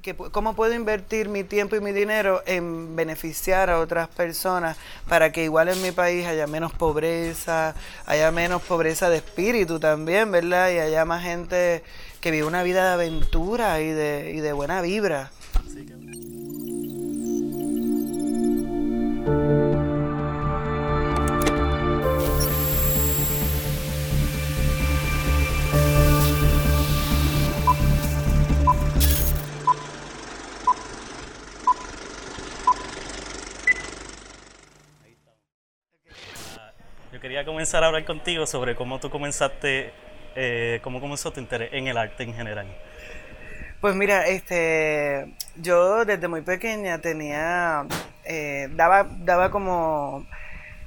que, cómo puedo invertir mi tiempo y mi dinero en beneficiar a otras personas para que igual en mi país haya menos pobreza, haya menos pobreza de espíritu también, ¿verdad? Y haya más gente que vive una vida de aventura y de, y de buena vibra. Comenzar a hablar contigo sobre cómo tú comenzaste, eh, cómo comenzó tu interés en el arte en general. Pues mira, este, yo desde muy pequeña tenía, eh, daba, daba como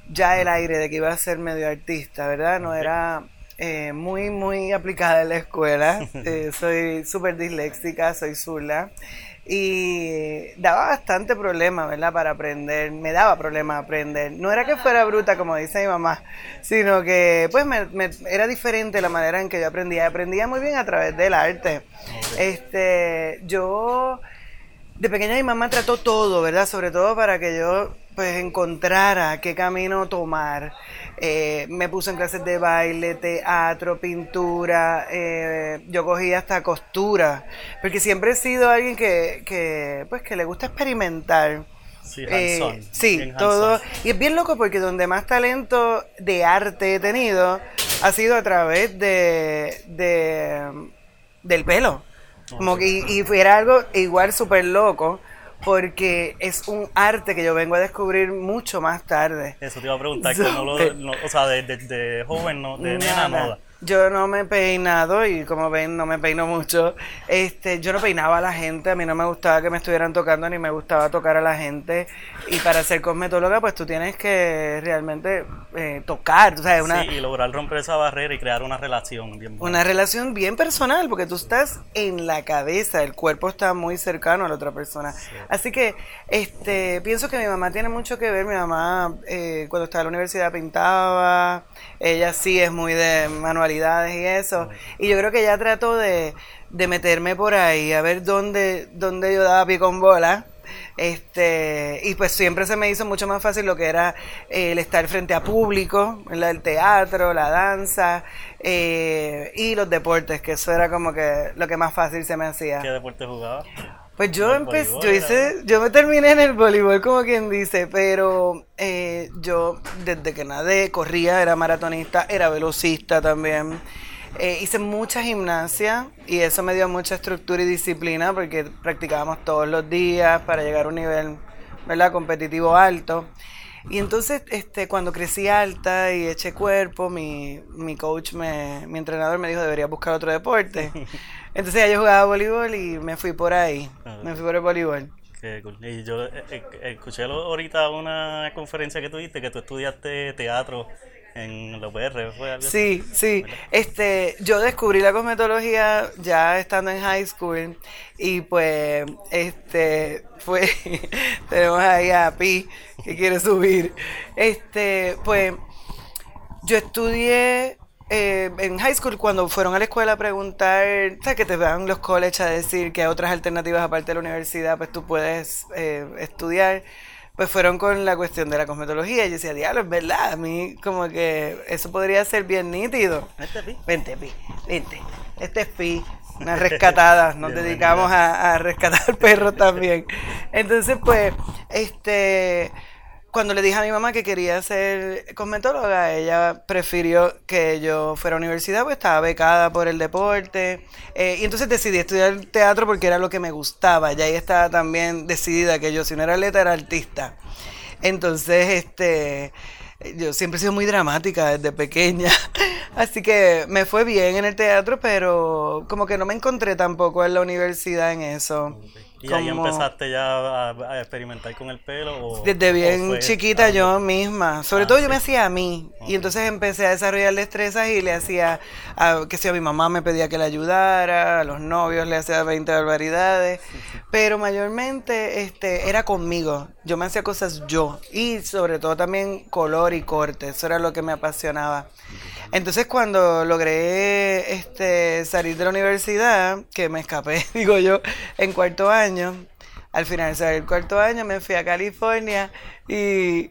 ya el aire de que iba a ser medio artista, ¿verdad? No era eh, muy, muy aplicada en la escuela. soy súper disléxica, soy zurda y daba bastante problema, ¿verdad? Para aprender, me daba problema aprender. No era que fuera bruta, como dice mi mamá, sino que pues me, era diferente la manera en que yo aprendía. Aprendía muy bien a través del arte. Este, yo de pequeña mi mamá trató todo, ¿verdad? Sobre todo para que yo pues encontrara qué camino tomar. Eh, me puso en clases de baile, teatro, pintura, eh, yo cogí hasta costura, porque siempre he sido alguien que, que pues que le gusta experimentar. Sí, eh, sí todo. Y es bien loco porque donde más talento de arte he tenido ha sido a través de, de del pelo. Como que, y, fuera algo igual súper loco, porque es un arte que yo vengo a descubrir mucho más tarde. Eso te iba a preguntar, que no lo, o sea, de, de, joven, no, de nena, no. Yo no me he peinado y como ven no me peino mucho. Este, yo no peinaba a la gente, a mí no me gustaba que me estuvieran tocando ni me gustaba tocar a la gente. Y para ser cosmetóloga pues tú tienes que realmente eh, tocar, o sea, una, sí, y lograr romper esa barrera y crear una relación bien buena. Una relación bien personal porque tú estás en la cabeza, el cuerpo está muy cercano a la otra persona. Así que este, pienso que mi mamá tiene mucho que ver, mi mamá eh, cuando estaba en la universidad pintaba, ella sí es muy de manual y eso. Y yo creo que ella trató de, meterme por ahí, a ver dónde, dónde yo daba pie con bola. Este, y pues siempre se me hizo mucho más fácil lo que era el estar frente a público, el teatro, la danza eh, y los deportes, que eso era como que lo que más fácil se me hacía. ¿Qué deporte jugaba? Pues yo empecé, yo hice, yo me terminé en el voleibol como quien dice, pero eh, yo desde que nadé, corría, era maratonista, era velocista también. Eh, hice mucha gimnasia y eso me dio mucha estructura y disciplina porque practicábamos todos los días para llegar a un nivel, ¿verdad? competitivo alto. Y entonces, este, cuando crecí alta y eché cuerpo, mi, mi coach, me, mi entrenador me dijo, debería buscar otro deporte. Entonces ya yo jugaba voleibol y me fui por ahí. Ah. Me fui por el voleibol. Qué cool. Y yo eh, eh, escuché ahorita una conferencia que tuviste que tú estudiaste teatro en la UPR, ¿fue algo Sí, sí. Este, yo descubrí la cosmetología ya estando en high school y pues este fue tenemos ahí a Pi que quiere subir. Este, pues yo estudié eh, en high school cuando fueron a la escuela a preguntar, ¿sabes? que te van los colleges a decir que hay otras alternativas aparte de la universidad, pues tú puedes eh, estudiar, pues fueron con la cuestión de la cosmetología. Y yo decía, diablo, es verdad, a mí como que eso podría ser bien nítido. Vente, Pi, vente. Este es Pi, una rescatada, nos dedicamos a, a rescatar perros también. Entonces, pues, este cuando le dije a mi mamá que quería ser cosmetóloga, ella prefirió que yo fuera a universidad, pues estaba becada por el deporte. Eh, y entonces decidí estudiar teatro porque era lo que me gustaba. Y ahí estaba también decidida que yo, si no era atleta, era artista. Entonces, este yo siempre he sido muy dramática desde pequeña, así que me fue bien en el teatro, pero como que no me encontré tampoco en la universidad en eso. ¿Y ahí empezaste ya a, experimentar con el pelo? desde bien chiquita yo misma. Sobre ah, todo yo me hacía a mí. Y entonces empecé a desarrollar destrezas y le hacía, a, que si a mi mamá me pedía que le ayudara, a los novios le hacía 20 barbaridades. Pero mayormente este, era conmigo. Yo me hacía cosas yo. Y sobre todo también color y corte. Eso era lo que me apasionaba. Entonces cuando logré este, salir de la universidad, que me escapé, digo yo, en cuarto año, al finalizar el cuarto año me fui a California y,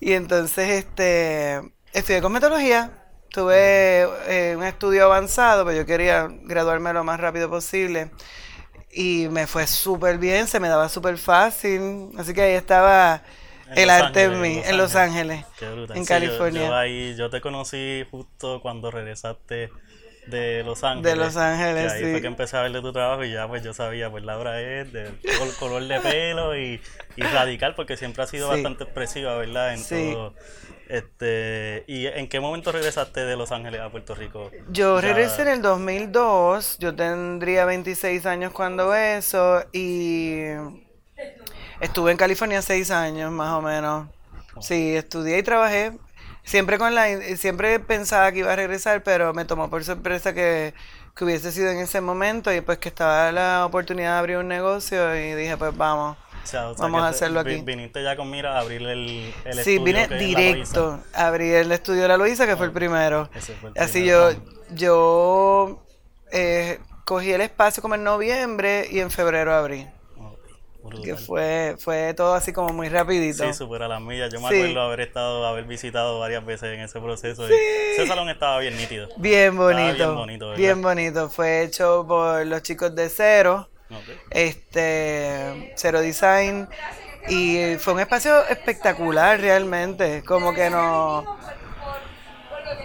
y entonces este, estudié cosmetología. Tuve eh, un estudio avanzado, pero yo quería graduarme lo más rápido posible. Y me fue súper bien, se me daba súper fácil. Así que ahí estaba el Los arte en mí, en Los Ángeles, Qué brutal. en Sí, California. Yo, ahí, yo te conocí justo cuando regresaste de Los Ángeles. De Los Ángeles, ahí sí. fue que empecé a ver de tu trabajo y ya pues yo sabía, pues Laura es de col- color de pelo y, y radical porque siempre ha sido Sí. bastante expresiva, ¿verdad? En Sí. todo. Este, ¿Y en qué momento regresaste de Los Ángeles a Puerto Rico? Yo regresé en el 2002, yo tendría 26 años cuando eso y estuve en California seis años más o menos. Sí, estudié y trabajé. Siempre con la, siempre pensaba que iba a regresar, pero me tomó por sorpresa que, que hubiese sido en ese momento y pues que estaba la oportunidad de abrir un negocio y dije pues vamos. O sea, o sea, Vamos a hacerlo aquí. Viniste ya con mira a abrir el, el Sí, estudio vine que es la directo. Abrí el estudio de la Luisa, que fue el primero. Ese fue el Así primero. yo, yo eh, cogí el espacio como en noviembre y en febrero abrí. Brutal. Que fue, fue todo así como muy rapidito. Sí, supera las millas. Yo me Sí. acuerdo haber estado, haber visitado varias veces en ese proceso. y ese salón estaba bien nítido. Bien bonito. bien bonito, ¿verdad? bien bonito. Fue hecho por los chicos de Cero, Ok. este, Cero Design. Y fue un espacio espectacular realmente. Como que no.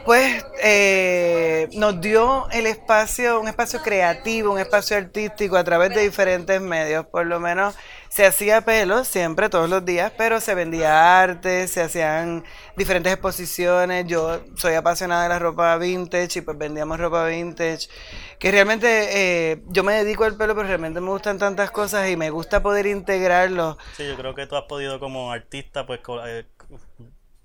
Pues eh, nos dio el espacio, un espacio creativo, un espacio artístico a través de diferentes medios. Por lo menos se hacía pelo siempre, todos los días, pero se vendía arte, se hacían diferentes exposiciones. Yo soy apasionada de la ropa vintage y pues vendíamos ropa vintage. Que realmente eh, yo me dedico al pelo, pero realmente me gustan tantas cosas y me gusta poder integrarlo. Sí, yo creo que tú has podido como artista, pues, eh,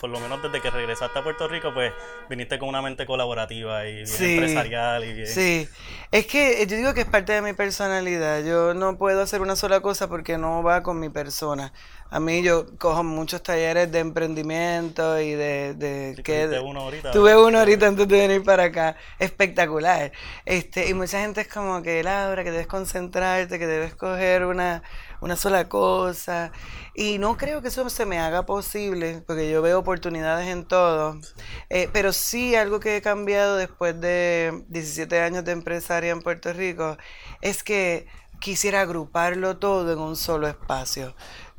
por lo menos desde que regresaste a Puerto Rico, pues, viniste con una mente colaborativa y bien Sí, empresarial y bien... Sí, es que yo digo que es parte de mi personalidad. Yo no puedo hacer una sola cosa porque no va con mi persona. A mí yo cojo muchos talleres de emprendimiento y de, de Sí, que tuviste uno ahorita, tuve uno ahorita antes de venir para acá, espectacular. Este, y mucha gente es como que Laura, que debes concentrarte, que debes coger una, una sola cosa. Y no creo que eso se me haga posible, porque yo veo oportunidades en todo. Eh, pero sí algo que he cambiado después de 17 años de empresaria en Puerto Rico es que quisiera agruparlo todo en un solo espacio.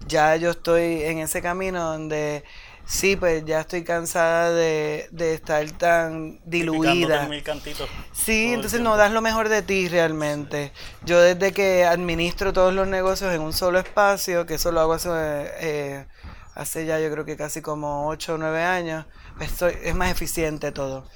Ya yo estoy en ese camino donde sí, pues ya estoy cansada de, de estar tan diluida. mil cantitos. Sí, entonces no das lo mejor de ti realmente. Yo desde que administro todos los negocios en un solo espacio, que eso lo hago hace, eh, hace ya yo creo que casi como 8 o 9 años, pues soy- es más eficiente todo.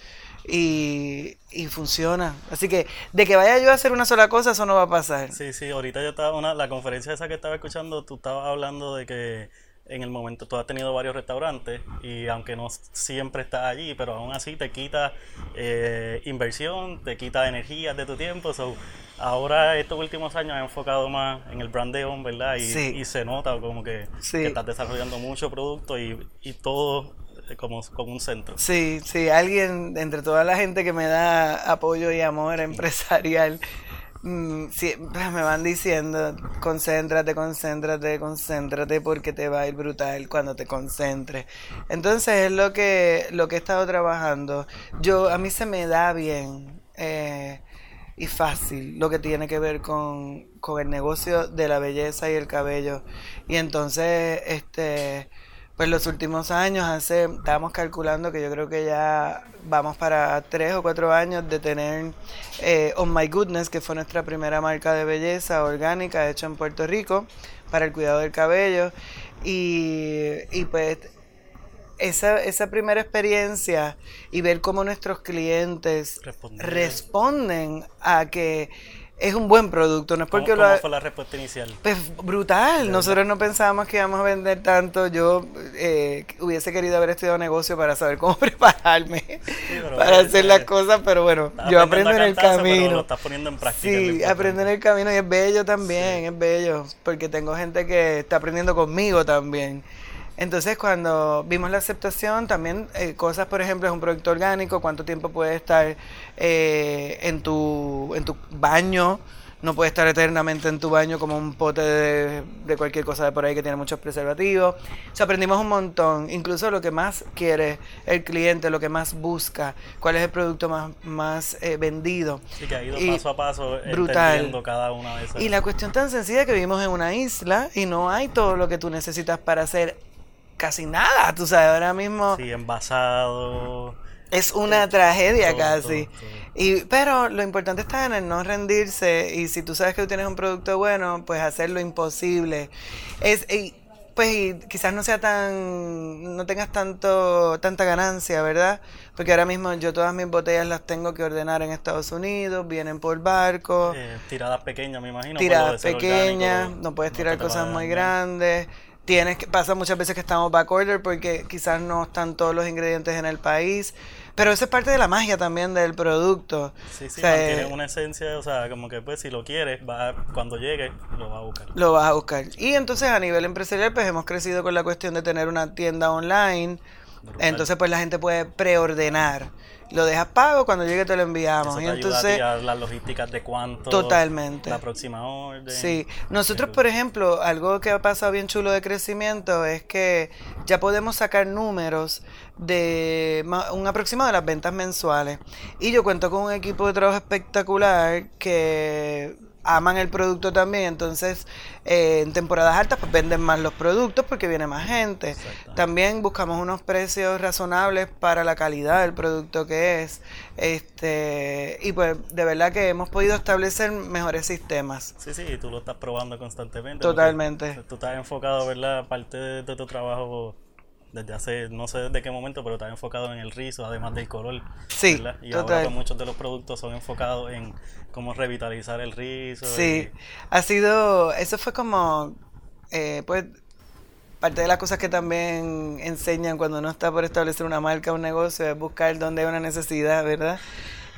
Y, y funciona. Así que de que vaya yo a hacer una sola cosa, eso no va a pasar. Sí, sí, ahorita yo estaba, una, la conferencia esa que estaba escuchando, tú estabas hablando de que en el momento tú has tenido varios restaurantes y aunque no siempre estás allí, pero aún así te quita eh, inversión, te quita energía de tu tiempo. So, ahora estos últimos años has enfocado más en el brandeo, ¿verdad? Y, Sí. y se nota como que, Sí. que estás desarrollando mucho producto y, y todo como, como un centro. Sí, sí, alguien entre toda la gente que me da apoyo y amor empresarial, mm, siempre me van diciendo, concéntrate, concéntrate, concéntrate porque te va a ir brutal cuando te concentres. Entonces es lo que, lo que he estado trabajando. Yo, a mí se me da bien eh, y fácil lo que tiene que ver con, con el negocio de la belleza y el cabello. Y entonces, este... Pues los últimos años, hace, estábamos calculando que yo creo que ya vamos para tres o cuatro años de tener eh, On My Goodness, que fue nuestra primera marca de belleza orgánica hecha en Puerto Rico para el cuidado del cabello. Y, y pues esa, esa primera experiencia y ver cómo nuestros clientes responden a que es un buen producto, no es ¿Cómo, porque lo cómo fue la respuesta inicial? pues brutal, nosotros no pensábamos que íbamos a vender tanto. Yo eh, hubiese querido haber estudiado negocio para saber cómo prepararme para hacer las cosas, pero bueno, yo aprendo en el pero lo camino. estás poniendo en práctica. Sí, aprendo en el camino y es bello también, es bello, porque tengo gente que está aprendiendo conmigo también. Entonces, cuando vimos la aceptación, también eh, cosas, por ejemplo, es un producto orgánico, cuánto tiempo puede estar eh, en, tu, en tu baño, no puede estar eternamente en tu baño como un pote de, de, cualquier cosa de por ahí que tiene muchos preservativos. O sea, aprendimos un montón, incluso lo que más quiere el cliente, lo que más busca, cuál es el producto más, más eh, vendido. Sí, que ha ido paso a paso brutal. cada una de esas. Y la cuestión tan sencilla que vivimos en una isla y no hay todo lo que tú necesitas para hacer casi nada, tú sabes, ahora mismo... Sí, envasado es una tragedia casi. Y, pero lo importante está en el no rendirse y si tú sabes que tú tienes un producto bueno, pues hacer lo imposible. Es, y, pues y quizás no sea tan, no tengas tanto, tanta ganancia, ¿verdad? Porque ahora mismo yo todas mis botellas las tengo que ordenar en Estados Unidos, vienen por barco. Eh, tiradas pequeñas, me imagino. Tiradas pequeñas, no puedes tirar cosas muy grandes tienes que pasa muchas veces que estamos back order porque quizás no están todos los ingredientes en el país pero eso es parte de la magia también del producto. Sí sí tiene eh, una esencia o sea como que pues si lo quieres va cuando llegue lo vas a buscar. Lo vas a buscar. Y entonces a nivel empresarial pues hemos crecido con la cuestión de tener una tienda online. Entonces pues la gente puede preordenar lo dejas pago, cuando llegue te lo enviamos. y entonces las logísticas de cuánto totalmente la próxima orden. Sí, nosotros por ejemplo, algo que ha pasado bien chulo de crecimiento es que ya podemos sacar números de un aproximado de las ventas mensuales. Y yo cuento con un equipo de trabajo espectacular que aman el producto también, entonces eh, en temporadas altas pues venden más los productos porque viene más gente. También buscamos unos precios razonables para la calidad del producto que es. Este, y pues de verdad que hemos podido establecer mejores sistemas. Sí, sí, tú lo estás probando constantemente. Totalmente. Tú estás enfocado, ¿verdad? Parte de tu trabajo desde hace, no sé desde qué momento, pero está enfocado en el rizo, además del color. Sí, Y ahora pues, muchos de los productos son enfocados en cómo revitalizar el rizo. Sí, ha sido, eso fue como, eh, pues, parte de las cosas que también enseñan cuando uno está por establecer una marca, un negocio, es buscar dónde hay una necesidad, ¿verdad?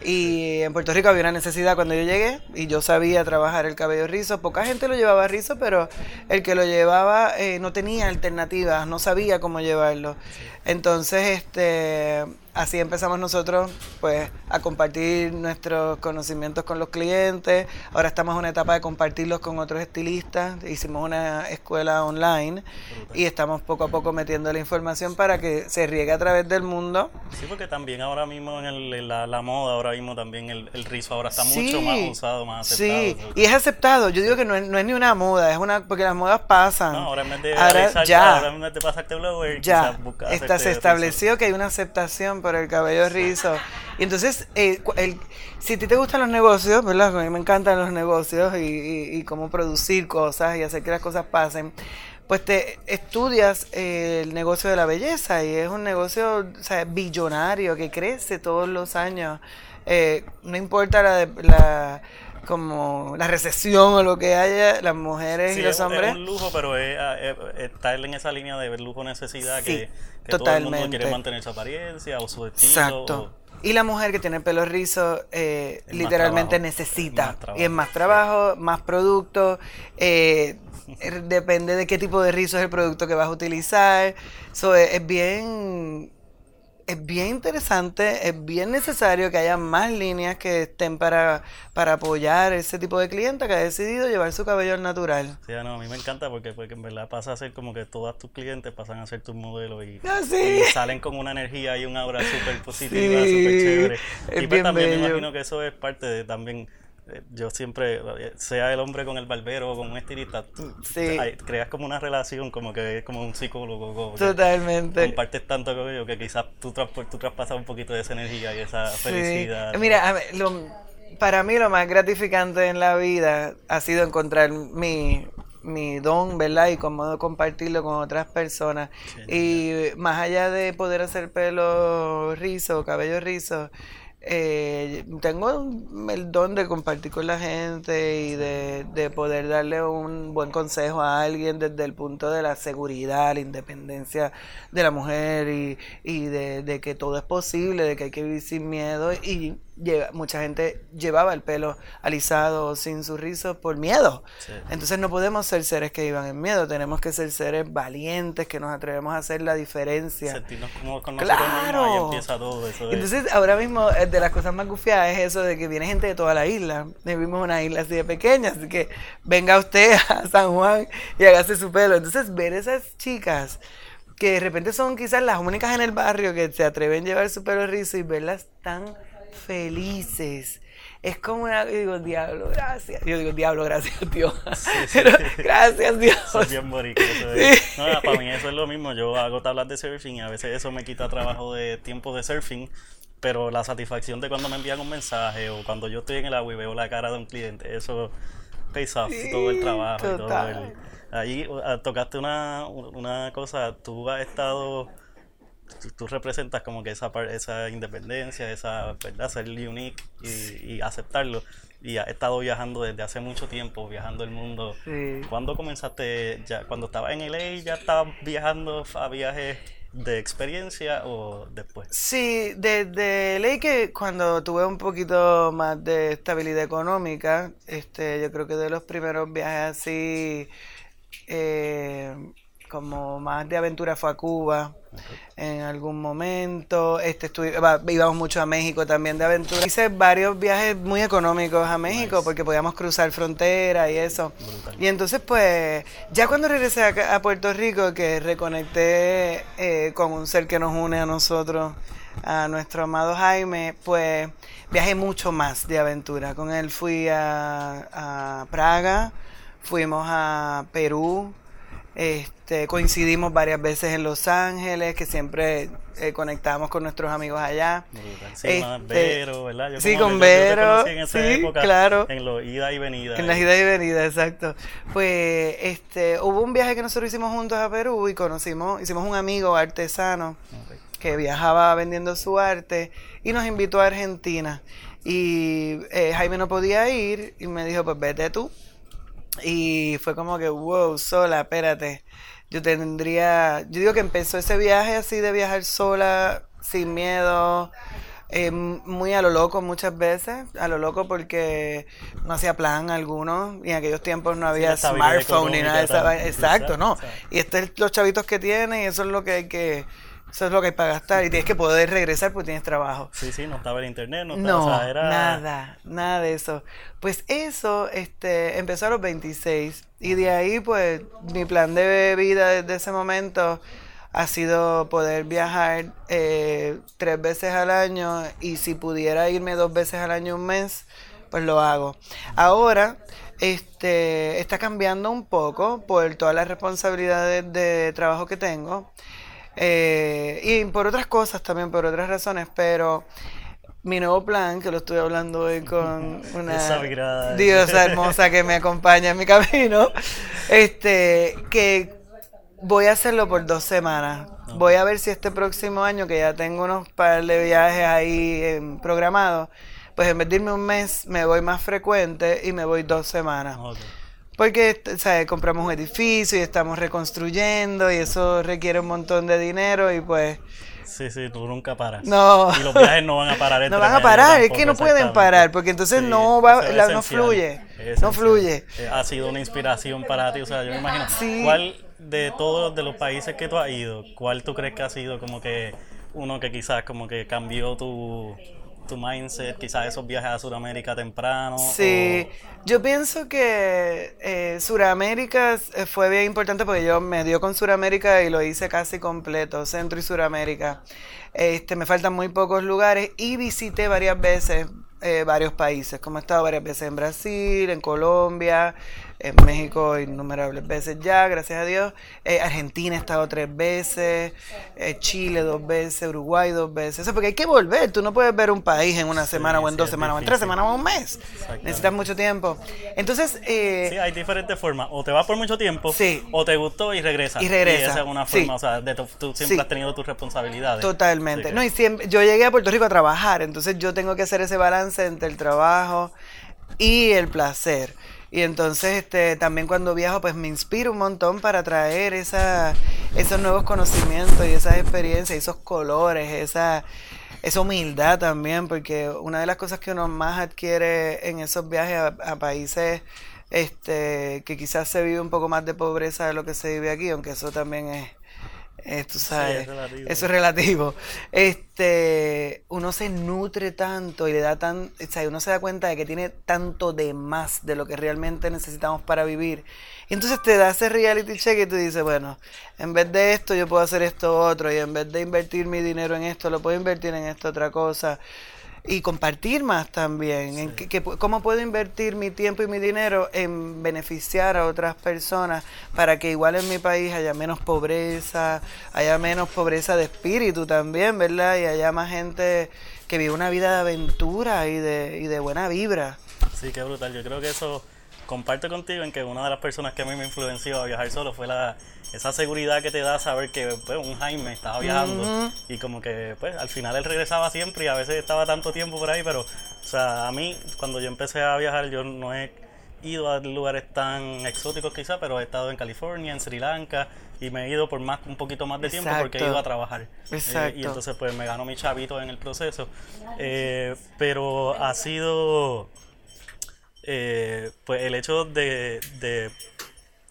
Y en Puerto Rico había una necesidad cuando yo llegué y yo sabía trabajar el cabello rizo. Poca gente lo llevaba rizo, pero el que lo llevaba eh, no tenía alternativas, no sabía cómo llevarlo. Entonces, este, así empezamos nosotros pues a compartir nuestros conocimientos con los clientes. Ahora estamos en una etapa de compartirlos con otros estilistas. Hicimos una escuela online y estamos poco a poco metiendo la información para que se riegue a través del mundo. Sí, porque también ahora mismo en la, moda, ahora mismo también el, rizo ahora está mucho más usado, más aceptado. Sí, y es aceptado. Yo digo que no es, no es, ni una moda, es una porque las modas pasan. No, ahora en vez de, ahora, ya, ahora en vez de pasarte blower, ya, se estableció que hay una aceptación por el cabello rizo. Y entonces, eh, el, si a ti te gustan los negocios, ¿verdad? A mí me encantan los negocios y, cómo producir cosas y hacer que las cosas pasen pues te estudias eh, el negocio de la belleza y es un negocio o sea, billonario que crece todos los años. Eh, no importa la, la como la recesión o lo que haya, las mujeres y los hombres. Es un lujo, pero es, está en esa línea de ver lujo necesidad que, todo el mundo quiere mantener su apariencia o su estilo. Exacto. Y la mujer que tiene pelo rizo eh, literalmente necesita. y es más trabajo, más producto. Eh, depende de qué tipo de rizo es el producto que vas a utilizar. So, es bien es bien interesante, es bien necesario que haya más líneas que estén para, para apoyar ese tipo de cliente que ha decidido llevar su cabello al natural. Sí, no, a mí me encanta porque, porque en verdad pasa a ser como que todos tus clientes pasan a ser tus modelos y, ah, salen con una energía y una aura súper positiva, súper chévere. y pues también me imagino que eso es parte de también yo siempre, sea el hombre con el barbero o con un estilista, creas como una relación, como que es como un psicólogo. Totalmente. Compartes tanto con ellos que quizás tú, tú traspasas un poquito de esa energía y esa felicidad. Mira, para mí lo más gratificante en la vida ha sido encontrar mi, mi don, ¿verdad? Y cómo compartirlo con otras personas. y más allá de poder hacer pelo rizo, cabello rizo, eh, tengo el don de compartir con la gente y de, poder darle un buen consejo a alguien desde el punto de la seguridad, la independencia de la mujer y, y de, que todo es posible, de que hay que vivir sin miedo y lleva- mucha gente llevaba el pelo alisado sin su rizo por miedo. Sí. Entonces no podemos ser seres que vivan en miedo, tenemos que ser seres valientes, que nos atrevemos a hacer la diferencia. Sentirnos como con nosotros mismos, ahí ¡Claro! empieza todo eso de... Entonces, ahora mismo, eh, de las cosas más gufiadas es eso de que viene gente de toda la isla. Vivimos una isla así de pequeña, así que venga usted a San Juan y hágase su pelo. Entonces, ver esas chicas que de repente son quizás las únicas en el barrio que se atreven a llevar su pelo rizo y verlas tan felices. Es como una, yo digo, diablo, gracias. Yo digo, diablo, gracias, Dios. sí. Pero, gracias, Dios. Es bien boricua, eso es- No, para mí eso es lo mismo. Yo hago tablas de surfing y a veces eso me quita trabajo de tiempo de surfing. Pero la satisfacción de cuando me envían un mensaje o cuando yo estoy en el agua y veo la cara de un cliente, eso pays off todo el trabajo y todo el... Ahí uh, tocaste una, una cosa, tú has estado... Tú, tú representas como que esa, esa independencia, esa, ¿verdad? Ser unique y, y aceptarlo. Y has estado viajando desde hace mucho tiempo, viajando el mundo. Sí. ¿Cuándo comenzaste? Ya, cuando estabas en LA, ya estabas viajando a viajes de experiencia o después? Sí, desde ley que cuando tuve un poquito más de estabilidad económica, este, yo creo que de los primeros viajes así, eh, como más de aventura fue a Cuba en algún momento, este, íbamos mucho a México también de aventura. Hice varios viajes muy económicos a México Nice. porque podíamos cruzar frontera y eso. Brutal. Y entonces, pues, ya cuando regresé a Puerto Rico, que reconecté eh, con un ser que nos une a nosotros, a nuestro amado Jaime, pues viajé mucho más de aventura. Con él fui a, a Praga, fuimos a Perú, este, coincidimos varias veces en Los Ángeles, que siempre eh, conectamos con nuestros amigos allá. Sí, Este, Vero, ¿verdad? Yo sí, como con yo- Vero, en esa sí, época, claro. En los ida y venida. En las y- idas y venidas, exacto. Pues este, hubo un viaje que nosotros hicimos juntos a Perú y conocimos, hicimos un amigo artesano que viajaba vendiendo su arte y nos invitó a Argentina. Y eh, Jaime no podía ir y me dijo, pues vete tú. Y fue como que, wow, sola, espérate. Yo tendría, yo digo que empezó ese viaje así de viajar sola, sin miedo, eh, muy a lo loco muchas veces, a lo loco porque no hacía plan alguno y en aquellos tiempos no había estabilidad smartphone ni nada de esa Exacto, no. Y estos es los chavitos que tienen y eso es lo que hay que, eso es lo que hay para gastar y tienes que poder regresar porque tienes trabajo. Sí, sí, no estaba el internet, no estaba, No, o sea, era... nada, nada de eso. Pues eso este, empezó a los 26 y de ahí pues mi plan de vida desde ese momento ha sido poder viajar eh, tres veces al año y si pudiera irme dos veces al año un mes, pues lo hago. Ahora este, está cambiando un poco por todas las responsabilidades de trabajo que tengo. Eh, y por otras cosas también, por otras razones, pero mi nuevo plan, que lo estoy hablando hoy con una diosa hermosa que me acompaña en mi camino, este, que voy a hacerlo por dos semanas. Voy a ver si este próximo año, que ya tengo unos par de viajes ahí em, programados, pues en vez de irme un mes, me voy más frecuente y me voy dos semanas. Ok. Porque ¿sabes? compramos un edificio y estamos reconstruyendo y eso requiere un montón de dinero y pues Sí, sí, tú nunca paras. no. Y los viajes no van a parar. No van a parar, es que no pueden parar, porque entonces Sí, no va, la- no fluye, no fluye. Eh, Ha sido una inspiración para ti, o sea, yo me imagino. Sí. ¿Cuál de todos de los países que tú has ido, cuál tú crees que ha sido como que uno que quizás como que cambió tu, tu mindset, quizás esos viajes a Sudamérica temprano? Sí, yo pienso que eh, Suramérica eh, fue bien importante porque yo me dio con Suramérica y lo hice casi completo, Centro y Suramérica. Este, me faltan muy pocos lugares y visité varias veces eh, varios países, como he estado varias veces en Brasil, en Colombia, en México innumerables veces ya, gracias a Dios. Eh, Argentina he estado tres veces, eh, Chile dos veces, Uruguay dos veces. Eso porque hay que volver, tú no puedes ver un país en una semana o en sí, dos semanas o en tres semanas o un mes. Necesitas mucho tiempo. Entonces, eh, Sí, hay diferentes formas. O te vas por mucho tiempo, Sí. o te gustó y regresas. Y regresa, esa es una forma, o sea, de tu- tú siempre has tenido tus responsabilidades. Totalmente. Que- No, y siempre, yo llegué a Puerto Rico a trabajar, entonces yo tengo que hacer ese balance entre el trabajo y el placer. Y entonces este, también cuando viajo pues me inspiro un montón para traer esa, esos nuevos conocimientos y esas experiencias, esos colores, esa, esa humildad también, porque una de las cosas que uno más adquiere en esos viajes a, países este que quizás se vive un poco más de pobreza de lo que se vive aquí, aunque eso también es tú sabes, eso es relativo. Este, uno se nutre tanto y le da tan, o sea, uno se da cuenta de que tiene tanto de más de lo que realmente necesitamos para vivir. Y entonces te da ese reality check y tú dices, bueno, en vez de esto yo puedo hacer esto otro y en vez de invertir mi dinero en esto, lo puedo invertir en esta otra cosa y compartir más también. En que, ¿Cómo puedo invertir mi tiempo y mi dinero en beneficiar a otras personas para que igual en mi país haya menos pobreza, haya menos pobreza de espíritu también, ¿verdad? Y haya más gente que vive una vida de aventura y de, y de buena vibra. Sí, qué brutal. Yo creo que eso comparto contigo en que una de las personas que a mí me influenció a viajar solo fue la esa seguridad que te da saber que pues, un Jaime estaba viajando y como que pues al final él regresaba siempre y a veces estaba tanto tiempo por ahí, pero o sea, a mí cuando yo empecé a viajar yo no he ido a lugares tan exóticos quizá, pero he estado en California, en Sri Lanka y me he ido por más un poquito más de tiempo porque he ido a trabajar. Eh, y entonces pues me gano mi chavito en el proceso. Eh, pero ha sido eh, pues el hecho de, de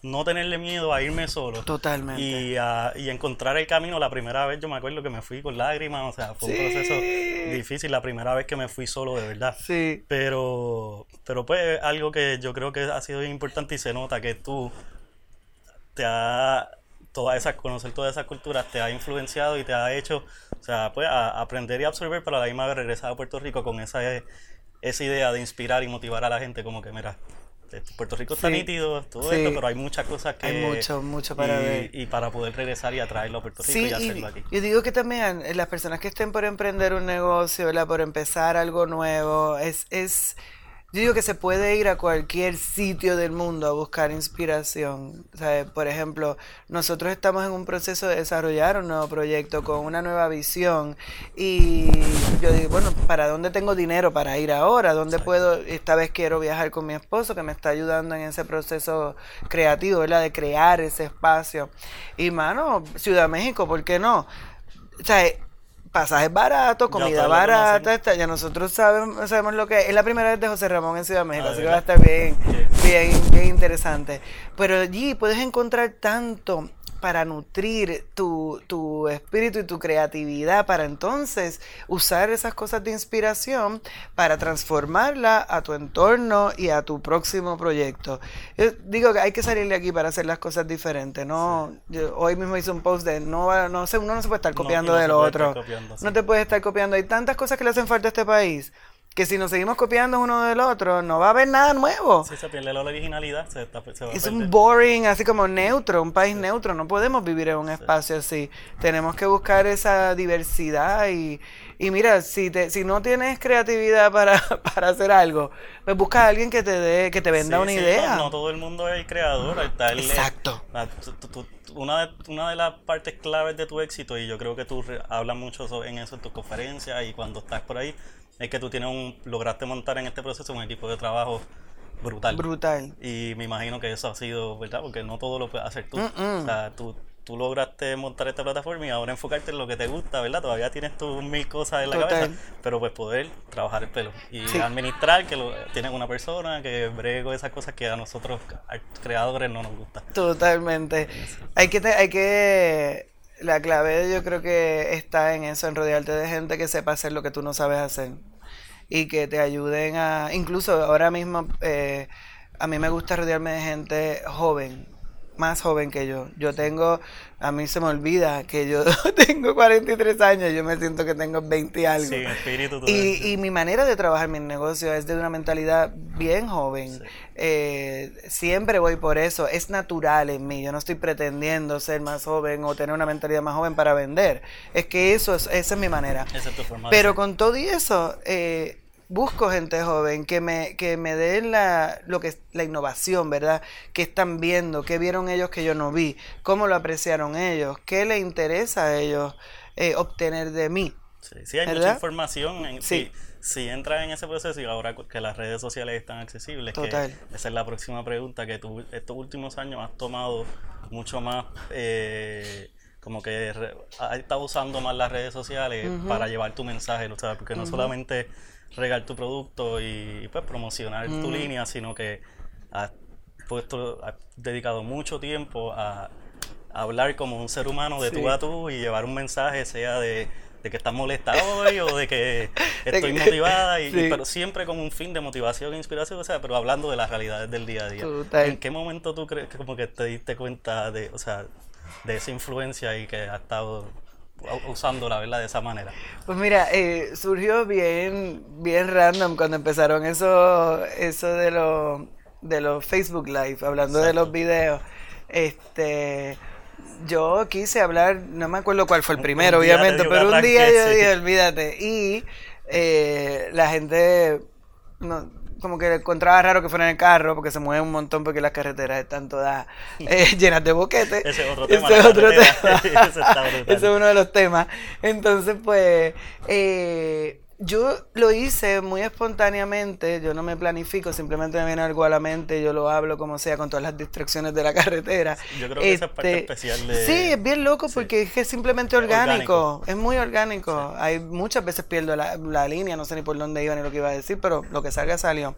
no tenerle miedo a irme solo. Totalmente. Y, a, y encontrar el camino. La primera vez yo me acuerdo que me fui con lágrimas, o sea, fue un proceso difícil la primera vez que me fui solo de verdad. Sí. Pero, pero pues algo que yo creo que ha sido importante y se nota que tú te ha todas esas, conocer todas esas culturas te ha influenciado y te ha hecho, o sea, pues a aprender y absorber, pero a la misma vez regresar a Puerto Rico con esa, esa idea de inspirar y motivar a la gente como que, mira, Puerto Rico está nítido, todo esto, pero hay muchas cosas que... Hay mucho, mucho para ver. Y para poder regresar y atraerlo a Puerto Rico y hacerlo aquí. Yo digo que también eh, las personas que estén por emprender un negocio, por empezar algo nuevo, es... es yo digo que se puede ir a cualquier sitio del mundo a buscar inspiración. por ejemplo, nosotros estamos en un proceso de desarrollar un nuevo proyecto con una nueva visión y yo digo, bueno, ¿para dónde tengo dinero para ir ahora? ¿Dónde puedo? Esta vez quiero viajar con mi esposo que me está ayudando en ese proceso creativo, ¿verdad? De crear ese espacio. Y, mano, Ciudad México, ¿por qué no? O sea, pasajes baratos, comida barata, ya nosotros sabemos, sabemos lo que es. Es la primera vez de José Ramón en Ciudad México, ah, así que va a estar bien, bien, bien interesante. Pero allí puedes encontrar tanto para nutrir tu, tu, espíritu y tu creatividad, para entonces usar esas cosas de inspiración para transformarla a tu entorno y a tu próximo proyecto. Yo digo que hay que salir de aquí para hacer las cosas diferentes. No, hoy mismo hice un post de no, no sé, uno no se puede estar copiando de lo otro. No te puedes estar copiando. Hay tantas cosas que le hacen falta a este país que si nos seguimos copiando uno del otro, no va a haber nada nuevo. Sí, se pierde la originalidad. es un boring, así como neutro, un país neutro. No podemos vivir en un espacio así. Tenemos que buscar esa diversidad y, y mira, si te, si no tienes creatividad para, para hacer algo, pues busca a alguien que te dé, que te venda una idea. No, todo el mundo es creador. Está Exacto. una, de, una de las partes claves de tu éxito, y yo creo que tú hablas mucho en eso en tus conferencias y cuando estás por ahí, es que tú tienes un, lograste montar en este proceso un equipo de trabajo brutal. Brutal. Y me imagino que eso ha sido, ¿verdad? Porque no todo lo puedes hacer tú. O sea, tú, tú lograste montar esta plataforma y ahora enfocarte en lo que te gusta, ¿verdad? Todavía tienes tus mil cosas en la cabeza, pero pues poder trabajar el pelo y administrar que lo, tienes una persona que brego esas cosas que a nosotros creadores no nos gusta. Totalmente. Hay que, hay que la clave yo creo que está en eso, en rodearte de gente que sepa hacer lo que tú no sabes hacer y que te ayuden a, incluso ahora mismo, eh, a mí me gusta rodearme de gente joven, más joven que yo. Yo tengo, a mí se me olvida que yo tengo 43 años, yo me siento que tengo 20 y algo. Sí, espíritu. Y, y, mi manera de trabajar mi negocio es de una mentalidad bien joven. Eh, siempre voy por eso, es natural en mí. Yo no estoy pretendiendo ser más joven o tener una mentalidad más joven para vender. Es que eso es, esa es mi manera. Esa es tu forma Pero con todo y eso, eh, busco gente joven que me, que me den la, lo que, la innovación, ¿verdad? ¿Qué están viendo? ¿Qué vieron ellos que yo no vi? ¿Cómo lo apreciaron ellos? ¿Qué les interesa a ellos eh, obtener de mí? Sí, hay mucha información. En, sí. Si, entras en ese proceso y ahora que las redes sociales están accesibles, que esa es la próxima pregunta, que tú estos últimos años has tomado mucho más... Eh, como que has estado usando más las redes sociales para llevar tu mensaje, ¿no? sabes? Porque no solamente regar tu producto y, pues promocionar tu línea, sino que has puesto, has dedicado mucho tiempo a, hablar como un ser humano de tú a tú y llevar un mensaje, sea de, que estás molesta hoy o de que estoy motivada, y, pero siempre con un fin de motivación e inspiración, o sea, pero hablando de las realidades del día a día. ¿En qué momento tú crees que como que te diste cuenta de, o sea, de esa influencia y que has estado usando la verdad de esa manera? Pues mira, eh, surgió bien, bien random cuando empezaron eso, eso de los de los Facebook Live, hablando de los videos. Este yo quise hablar, no me acuerdo cuál fue el primero, obviamente, pero un día yo dije, olvídate. Y eh, la gente, no, como que encontraba raro que fuera en el carro porque se mueve un montón porque las carreteras están todas eh, llenas de boquetes. Ese es otro tema. Ese es otro tema. Ese es uno de los temas. Entonces, pues, eh, yo lo hice muy espontáneamente, yo no me planifico, simplemente me viene algo a la mente, yo lo hablo como sea con todas las distracciones de la carretera. Yo creo que esa es parte este, especial de... Sí, es bien loco porque es que es simplemente orgánico, es muy orgánico. Hay muchas veces pierdo la, la, línea, no sé ni por dónde iba ni lo que iba a decir, pero lo que salga salió.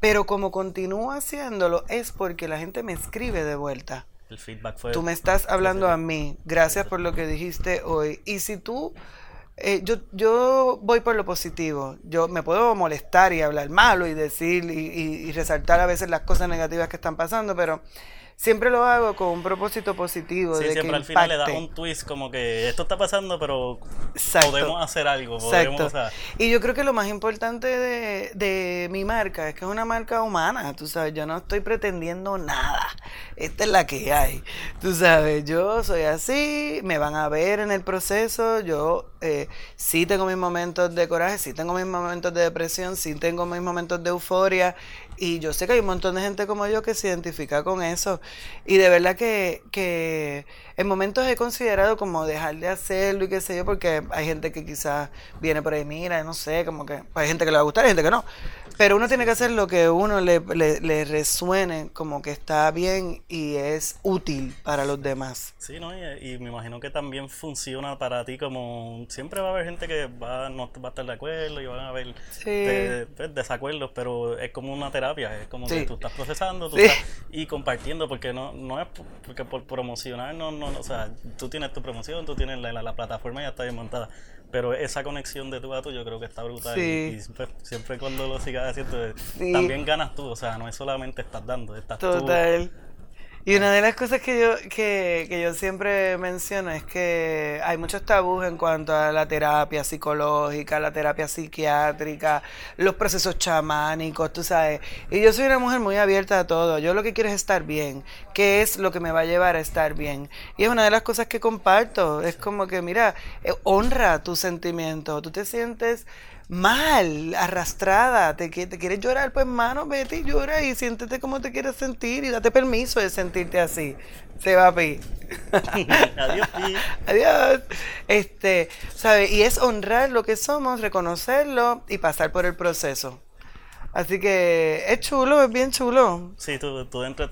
Pero como continúo haciéndolo es porque la gente me escribe de vuelta. El feedback fue... Tú me estás hablando a mí, gracias por lo que dijiste hoy. Y si tú eh, yo, yo voy por lo positivo. Yo me puedo molestar y hablar malo y decir y, y resaltar a veces las cosas negativas que están pasando, pero siempre lo hago con un propósito positivo. Sí, de siempre al final le da un twist como que esto está pasando, pero podemos hacer algo. Podemos, Y yo creo que lo más importante de, de, mi marca es que es una marca humana, tú sabes, yo no estoy pretendiendo nada. Esta es la que hay. Tú sabes, yo soy así, me van a ver en el proceso, yo eh, sí tengo mis momentos de coraje, sí tengo mis momentos de depresión, sí tengo mis momentos de euforia y yo sé que hay un montón de gente como yo que se identifica con eso. Y de verdad que, que en momentos he considerado como dejar de hacerlo y qué sé yo, porque hay gente que quizás viene por ahí, mira, no sé, como que hay gente que le va a gustar, hay gente que no. Pero uno tiene que hacer lo que uno le, le, resuene como que está bien y es útil para los demás. Sí, ¿no? Y, me imagino que también funciona para ti como... Siempre va a haber gente que va, no va a estar de acuerdo y van a haber pues, desacuerdos, pero es como una terapia, es como que tú estás procesando tú estás, y compartiendo, porque no, no es porque por promocionar, no o sea, tú tienes tu promoción, tú tienes la, la, plataforma ya está bien montada, pero esa conexión de tú a tú yo creo que está brutal y, siempre, cuando lo sigas haciendo también ganas tú, o sea, no es solamente estás dando, estás Total. Y una de las cosas que yo, que, que, yo siempre menciono es que hay muchos tabús en cuanto a la terapia psicológica, la terapia psiquiátrica, los procesos chamánicos, tú sabes. Y yo soy una mujer muy abierta a todo. Yo lo que quiero es estar bien. ¿Qué es lo que me va a llevar a estar bien? Y es una de las cosas que comparto. Es como que, mira, eh, honra tus sentimientos. Tú te sientes mal, arrastrada, te, te quieres llorar, pues mano, vete y llora y siéntete como te quieres sentir y date permiso de sentirte así. Se va a Pi. Adiós, Pi. Adiós. Este, ¿sabes? Y es honrar lo que somos, reconocerlo y pasar por el proceso. Así que es chulo, es bien chulo. Sí, tú, tú entre,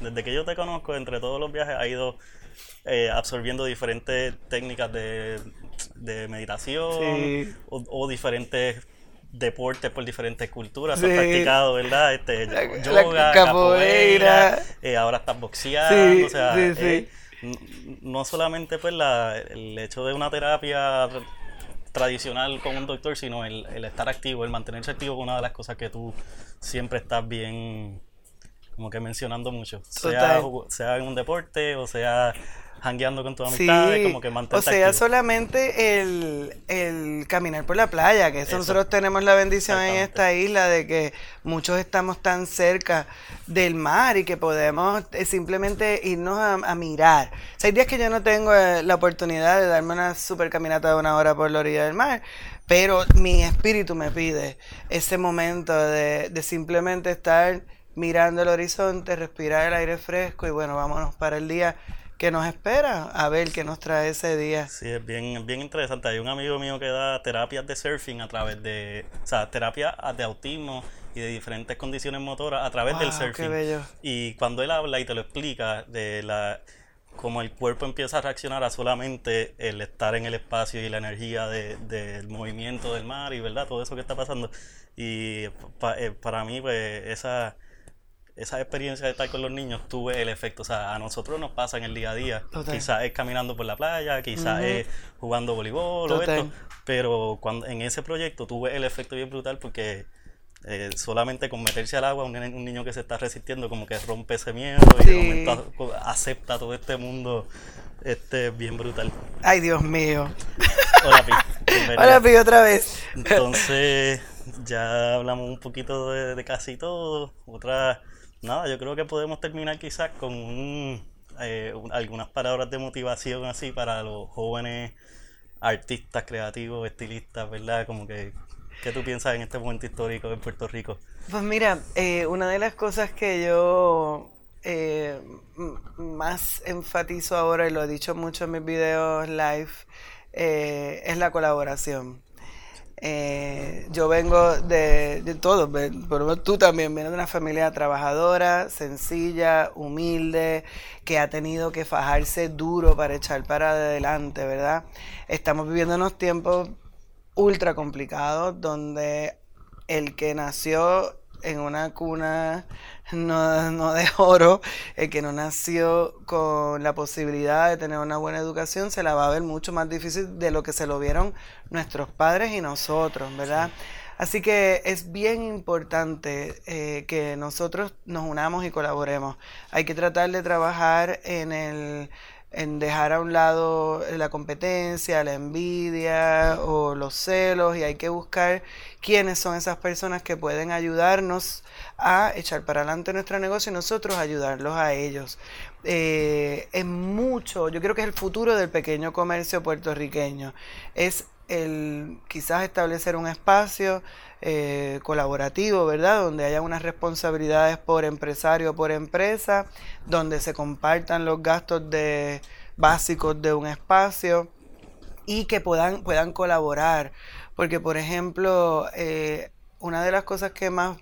desde que yo te conozco, entre todos los viajes, has ido eh, absorbiendo diferentes técnicas de de meditación o, diferentes deportes por diferentes culturas. Has practicado, ¿verdad? Este, yoga, capoeira, eh, ahora estás boxeando. o sea, eh, no solamente pues la, el hecho de una terapia tradicional con un doctor, sino el, el estar activo, el mantenerse activo es una de las cosas que tú siempre estás bien como que mencionando mucho. Sea, sea en un deporte o sea hangueando con tus amistades, como que O sea, solamente el, caminar por la playa, que eso, nosotros tenemos la bendición en esta isla de que muchos estamos tan cerca del mar y que podemos eh, simplemente irnos a, mirar. O sea, hay días que yo no tengo eh, la oportunidad de darme una super caminata de una hora por la orilla del mar, pero mi espíritu me pide ese momento de, de simplemente estar mirando el horizonte, respirar el aire fresco y bueno, vámonos para el día que nos espera, a ver qué nos trae ese día. Sí, es bien, bien interesante. Hay un amigo mío que da terapias de surfing a través de, o sea, terapia de autismo y de diferentes condiciones motoras a través del surfing. Qué bello. Y cuando él habla y te lo explica de la como el cuerpo empieza a reaccionar a solamente el estar en el espacio y la energía del movimiento del mar y verdad todo eso que está pasando y eh, para mí pues esa esa experiencia de estar con los niños tuve el efecto, o sea, a nosotros nos pasa en el día a día, quizás es caminando por la playa, quizás es jugando voleibol o esto, pero cuando en ese proyecto tuve el efecto bien brutal porque eh, solamente con meterse al agua, un, niño que se está resistiendo como que rompe ese miedo y acepta todo este mundo este bien brutal. Ay, Dios mío. Hola, Pi. Hola, Pi, otra vez. Entonces, ya hablamos un poquito de, de casi todo. Otra nada, yo creo que podemos terminar quizás con eh, algunas palabras de motivación así para los jóvenes artistas, creativos, estilistas, ¿verdad? Como que, ¿qué tú piensas en este momento histórico de Puerto Rico? Pues mira, eh, una de las cosas que yo eh, más enfatizo ahora, y lo he dicho mucho en mis videos live, es la colaboración. Eh, yo vengo de, de todo, pero tú también vienes de una familia trabajadora, sencilla, humilde, que ha tenido que fajarse duro para echar para adelante, ¿verdad? Estamos viviendo unos tiempos ultra complicados donde el que nació en una cuna no, no de oro, el que no nació con la posibilidad de tener una buena educación, se la va a ver mucho más difícil de lo que se lo vieron nuestros padres y nosotros, ¿verdad? Así que es bien importante eh, que nosotros nos unamos y colaboremos. Hay que tratar de trabajar en el en dejar a un lado la competencia, la envidia o los celos y hay que buscar quiénes son esas personas que pueden ayudarnos a echar para adelante nuestro negocio y nosotros ayudarlos a ellos. Eh, es mucho, yo creo que es el futuro del pequeño comercio puertorriqueño. Es el quizás establecer un espacio eh, colaborativo, ¿verdad? Donde haya unas responsabilidades por empresario o por empresa, donde se compartan los gastos de, básicos de un espacio y que puedan, puedan colaborar. Porque, por ejemplo, eh, una de las cosas que más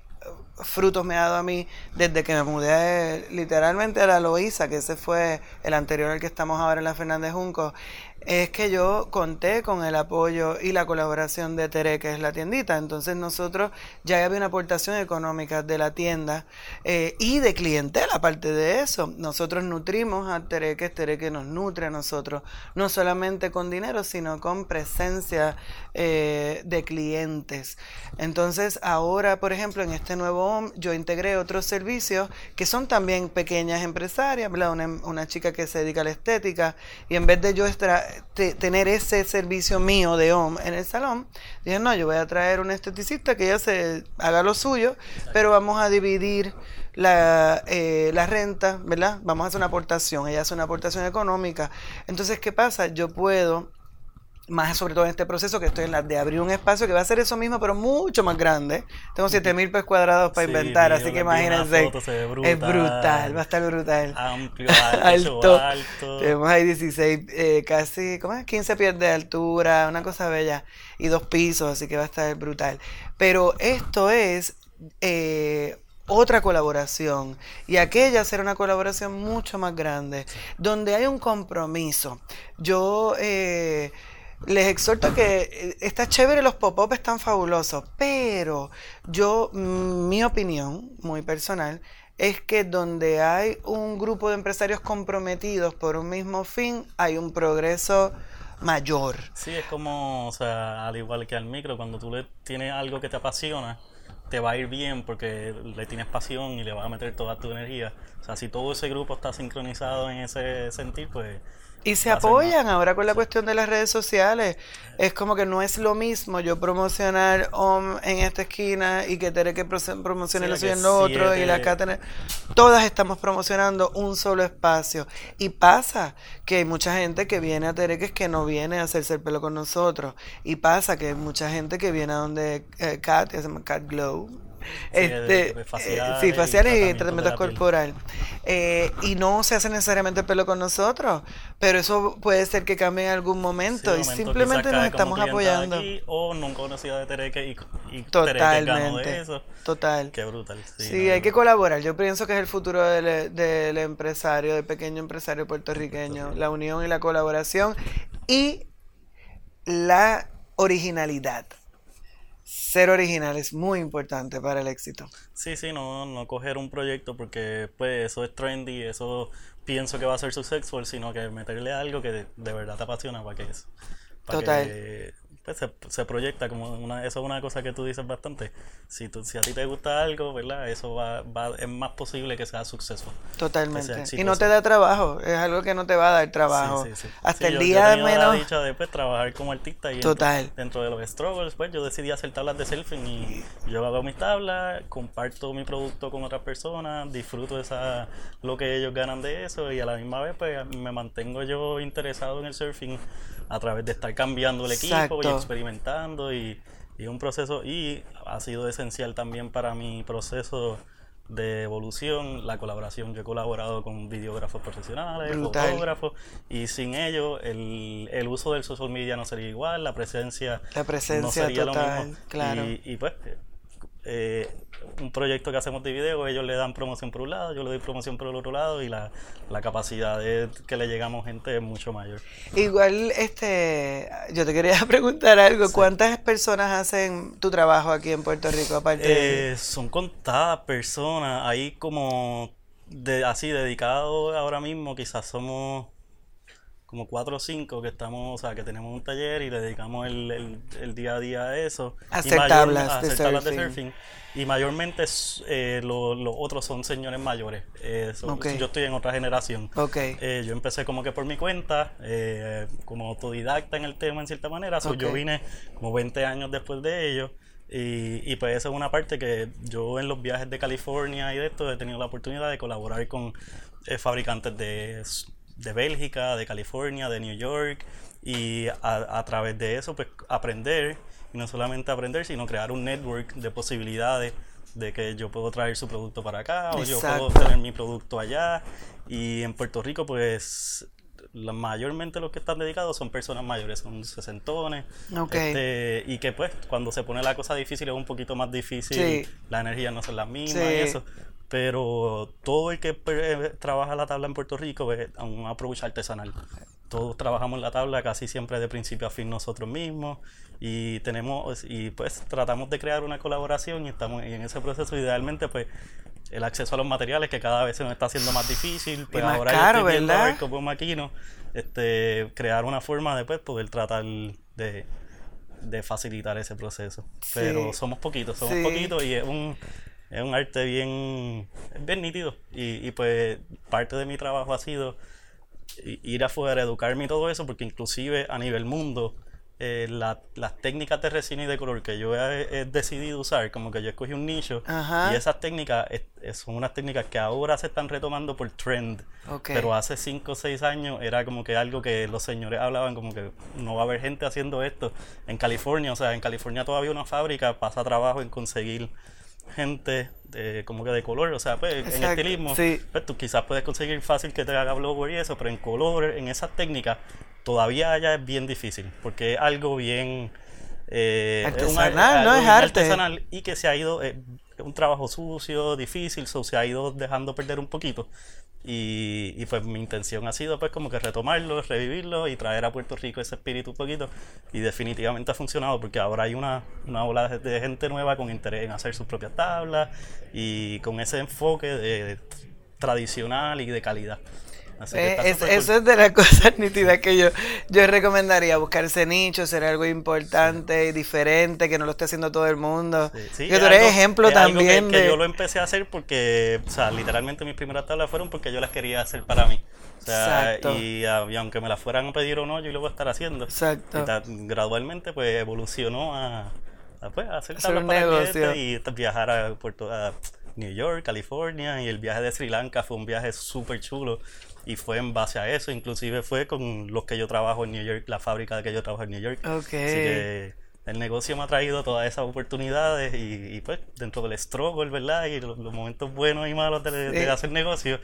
frutos me ha dado a mí desde que me mudé literalmente a la Loíza, que ese fue el anterior al que estamos ahora en la Fernández Junco, es que yo conté con el apoyo y la colaboración de Tere, que es la tiendita. Entonces nosotros ya había una aportación económica de la tienda eh, y de clientela, aparte de eso. Nosotros nutrimos a Tere, que Tere que nos nutre a nosotros, no solamente con dinero, sino con presencia eh, de clientes. Entonces ahora, por ejemplo, en este nuevo OM, yo integré otros servicios que son también pequeñas empresarias, Una, una chica que se dedica a la estética, y en vez de yo estar tener ese servicio mío de home en el salón, dije, no, yo voy a traer un esteticista que ella se haga lo suyo, pero vamos a dividir la, eh, la renta, ¿verdad? Vamos a hacer una aportación, ella hace una aportación económica. Entonces, ¿qué pasa? Yo puedo más sobre todo en este proceso que estoy en la de abrir un espacio que va a ser eso mismo, pero mucho más grande. Tengo 7000 pies cuadrados para inventar, así que imagínense. Es brutal, va a estar brutal. Amplio, alto. Tenemos ahí 16, eh, casi, ¿cómo es? 15 pies de altura, una cosa bella. Y dos pisos, así que va a estar brutal. Pero esto es eh, otra colaboración y aquella será una colaboración mucho más grande, donde hay un compromiso. Yo eh, les exhorto que eh, está chévere, los pop-up están fabulosos, pero yo, mi opinión muy personal, es que donde hay un grupo de empresarios comprometidos por un mismo fin, hay un progreso mayor. Sí, es como, o sea, al igual que al micro, cuando tú le tienes algo que te apasiona, te va a ir bien porque le tienes pasión y le vas a meter toda tu energía. O sea, si todo ese grupo está sincronizado en ese sentir, pues y se apoyan ahora con la cuestión de las redes sociales. Es como que no es lo mismo yo promocionar OM en esta esquina y que tener que promocionar lo en lo otro y la acá tener... Todas estamos promocionando un solo espacio. Y pasa que hay mucha gente que viene a Tereques que no viene a hacerse el pelo con nosotros. Y pasa que hay mucha gente que viene a donde eh, Cat, llama Cat Glow, este, eh, faciales sí, faciales y tratamientos tratamientos corporal. Eh, y no se hace necesariamente pelo con nosotros, pero eso puede ser que cambie en algún momento Sí, y momento simplemente nos estamos apoyando. aquí, o nunca conocido de Tereque y, y Tereque ganó de Totalmente. eso. Total. Qué brutal. Sí, Sí, no, hay que colaborar. Yo pienso que es el futuro del, del empresario, del pequeño empresario puertorriqueño. La unión y la colaboración y la originalidad. Ser original es muy importante para el éxito. Sí, sí, no, no coger un proyecto porque pues eso es trendy, eso pienso que va a ser successful, sino que meterle algo que de, de verdad te apasiona para que. Para Total. que pues, se, se proyecta como una, eso es una cosa que tú dices bastante. Si, tú, si a ti te gusta algo, ¿verdad? Eso va, va, es más posible que sea suceso. Totalmente. Sea Y no te da trabajo. Es algo que no te va a dar trabajo. Sí, sí, sí. Hasta el yo- yo día tenido la menos. dicha de pues, trabajar como artista y Total. Dentro, dentro de los struggles, pues yo decidí hacer tablas de surfing y yo hago mis tablas, comparto mi producto con otras personas, disfruto de esa, lo que ellos ganan de eso y a la misma vez pues me mantengo yo interesado en el surfing a través de estar cambiando el equipo y experimentando y, y un proceso y ha sido esencial también para mi proceso de evolución, la colaboración. Yo he colaborado con videógrafos profesionales, Brutal. fotógrafos, y sin ello el, el uso del social media no sería igual, la presencia, La no presencia sería total, lo mismo. claro. Y, y, pues, eh, un proyecto que hacemos de video, ellos le dan promoción por un lado, yo le doy promoción por el otro lado, y la, la capacidad de que le llegamos gente es mucho mayor. Igual, este, yo te quería preguntar algo. ¿Cuántas personas hacen tu trabajo aquí en Puerto Rico aparte de Eh, son contadas personas, ahí como de, así dedicados ahora mismo, quizás somos como cuatro o cinco que estamos, o sea, que tenemos un taller y le dedicamos el, el- el día a día a eso. A hacer mayor- tablas a de hacer tablas de surfing. Y mayormente eh, lo- los otros son señores mayores. Eh, son-. Yo estoy en otra generación. Ok. Eh, yo empecé como que por mi cuenta, eh, como autodidacta en el tema en cierta manera. So, Yo Ok. vine como 20 años después de ello. Y, y pues esa es una parte que yo en los viajes de California y de esto he tenido la oportunidad de colaborar con eh, fabricantes de, de Bélgica, de California, de New York. Y a, a través de eso pues aprender, y no solamente aprender, sino crear un network de posibilidades de que yo puedo traer su producto para acá o yo puedo tener mi producto allá. Y en Puerto Rico, pues, la, mayormente los que están dedicados son personas mayores, son sesentones. Ok. este, y que, pues, cuando se pone la cosa difícil es un poquito más difícil. Sí. Las energías no son las mismas Sí. y eso. Pero todo el que eh, trabaja la tabla en Puerto Rico es un approach artesanal. Todos trabajamos la tabla casi siempre de principio a fin nosotros mismos y tenemos y pues tratamos de crear una colaboración y estamos y en ese proceso idealmente pues el acceso a los materiales que cada vez se nos está haciendo más difícil pues más ahora yo caro, estoy viendo a ¿verdad? ver como maquino este crear una forma de pues, poder tratar de, de facilitar ese proceso pero Sí. somos poquitos somos Sí. poquitos y es un es un arte bien bien nítido y, y pues parte de mi trabajo ha sido ir afuera, educarme y todo eso, porque inclusive a nivel mundo, eh, la- las técnicas de resina y de color que yo he, he decidido usar, como que yo escogí un nicho, Ajá. y esas técnicas es- es- son unas técnicas que ahora se están retomando por trend, pero hace 5 o 6 años era como que algo que los señores hablaban como que no va a haber gente haciendo esto. En California, o sea, en California todavía una fábrica pasa trabajo en conseguir gente de, como que de color, o sea, pues en Exacto, estilismo, sí. pues tú quizás puedes conseguir fácil que te haga blower y eso, pero en color, en esas técnicas, todavía ya es bien difícil, porque es algo bien... eh, es Artesanal, ¿no? Es arte. artesanal y que se ha ido, eh, es un trabajo sucio, difícil, so se ha ido dejando perder un poquito. Y, y pues mi intención ha sido pues como que retomarlo, revivirlo y traer a Puerto Rico ese espíritu un poquito. Y definitivamente ha funcionado porque ahora hay una, una ola de, gente nueva con interés en hacer sus propias tablas y con ese enfoque de, tradicional y de calidad. Que Eh, es- cool. eso es de las cosas nítidas que yo, yo recomendaría, buscar ese nicho, ser algo importante y diferente, que no lo esté haciendo todo el mundo. Sí, sí, que tú eres algo- ejemplo algo que- también que, de... yo lo empecé a hacer porque, o sea, literalmente mis primeras tablas fueron porque yo las quería hacer para mí. O sea, Exacto. y, a- y aunque me las fueran a pedir o no, yo lo voy a estar haciendo. Exacto. Y gradualmente, pues, evolucionó a, a, pues, a hacer Hacer tablas un para negocio. y viajar a Puerto a New York, California, y el viaje de Sri Lanka fue un viaje súper chulo. Y fue en base a eso, inclusive fue con los que yo trabajo en New York, la fábrica de que yo trabajo en New York. Ok. Así que el negocio me ha traído todas esas oportunidades y, pues dentro del struggle, ¿verdad? Y los, momentos buenos y malos de, hacer negocio,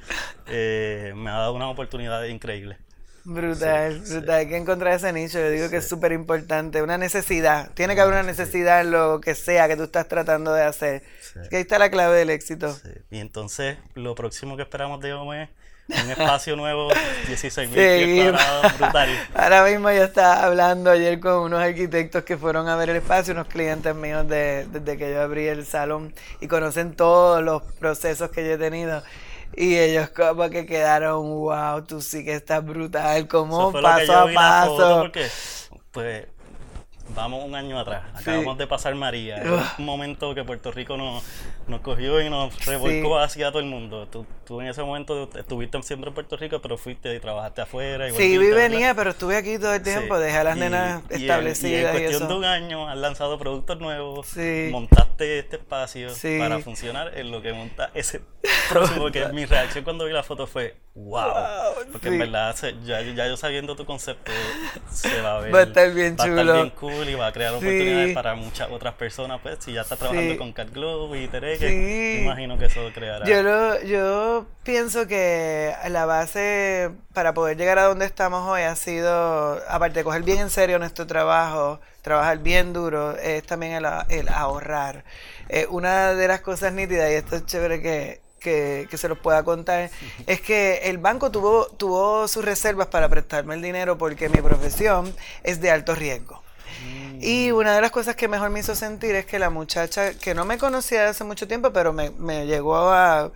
eh, me ha dado una oportunidad increíble. Brutal, brutal. Hay que encontrar ese nicho. Yo digo que es súper importante. Una necesidad. Tiene que haber una necesidad en lo que sea que tú estás tratando de hacer. Que ahí está la clave del éxito. Y entonces, lo próximo que esperamos de OME un espacio nuevo, 16 mil cuadrados, brutal. Ahora mismo yo estaba hablando ayer con unos arquitectos que fueron a ver el espacio, unos clientes míos de, desde que yo abrí el salón y conocen todos los procesos que yo he tenido. Y ellos como que quedaron, wow, tú sí que estás brutal, como paso a paso. pues vamos un año atrás, acabamos de pasar María, es un momento que Puerto Rico nos, nos cogió y nos revolcó hacia todo el mundo. Tú, tú, en ese momento estuviste siempre en Puerto Rico, pero fuiste y trabajaste afuera. Y sí, vi venía, pero estuve aquí todo el tiempo, dejé a las nenas establecidas. Y en, cuestión de un año has lanzado productos nuevos, montaste este espacio para funcionar en lo que monta ese próximo, que mi reacción cuando vi la foto fue, wow. porque en verdad, ya, ya, yo sabiendo tu concepto, se va a ver. Va a estar bien va chulo. A estar bien cool y va a crear oportunidades para muchas otras personas. Pues si ya estás trabajando con Cat Globe y Tereque, imagino que eso creará. Yo, lo, yo pienso que la base para poder llegar a donde estamos hoy ha sido, aparte de coger bien en serio nuestro trabajo, trabajar bien duro, es también el, el ahorrar. Eh, una de las cosas nítidas, y esto es chévere que, que, se los pueda contar, es que el banco tuvo, tuvo sus reservas para prestarme el dinero porque mi profesión es de alto riesgo. Y una de las cosas que mejor me hizo sentir es que la muchacha, que no me conocía hace mucho tiempo, pero me, me llegó a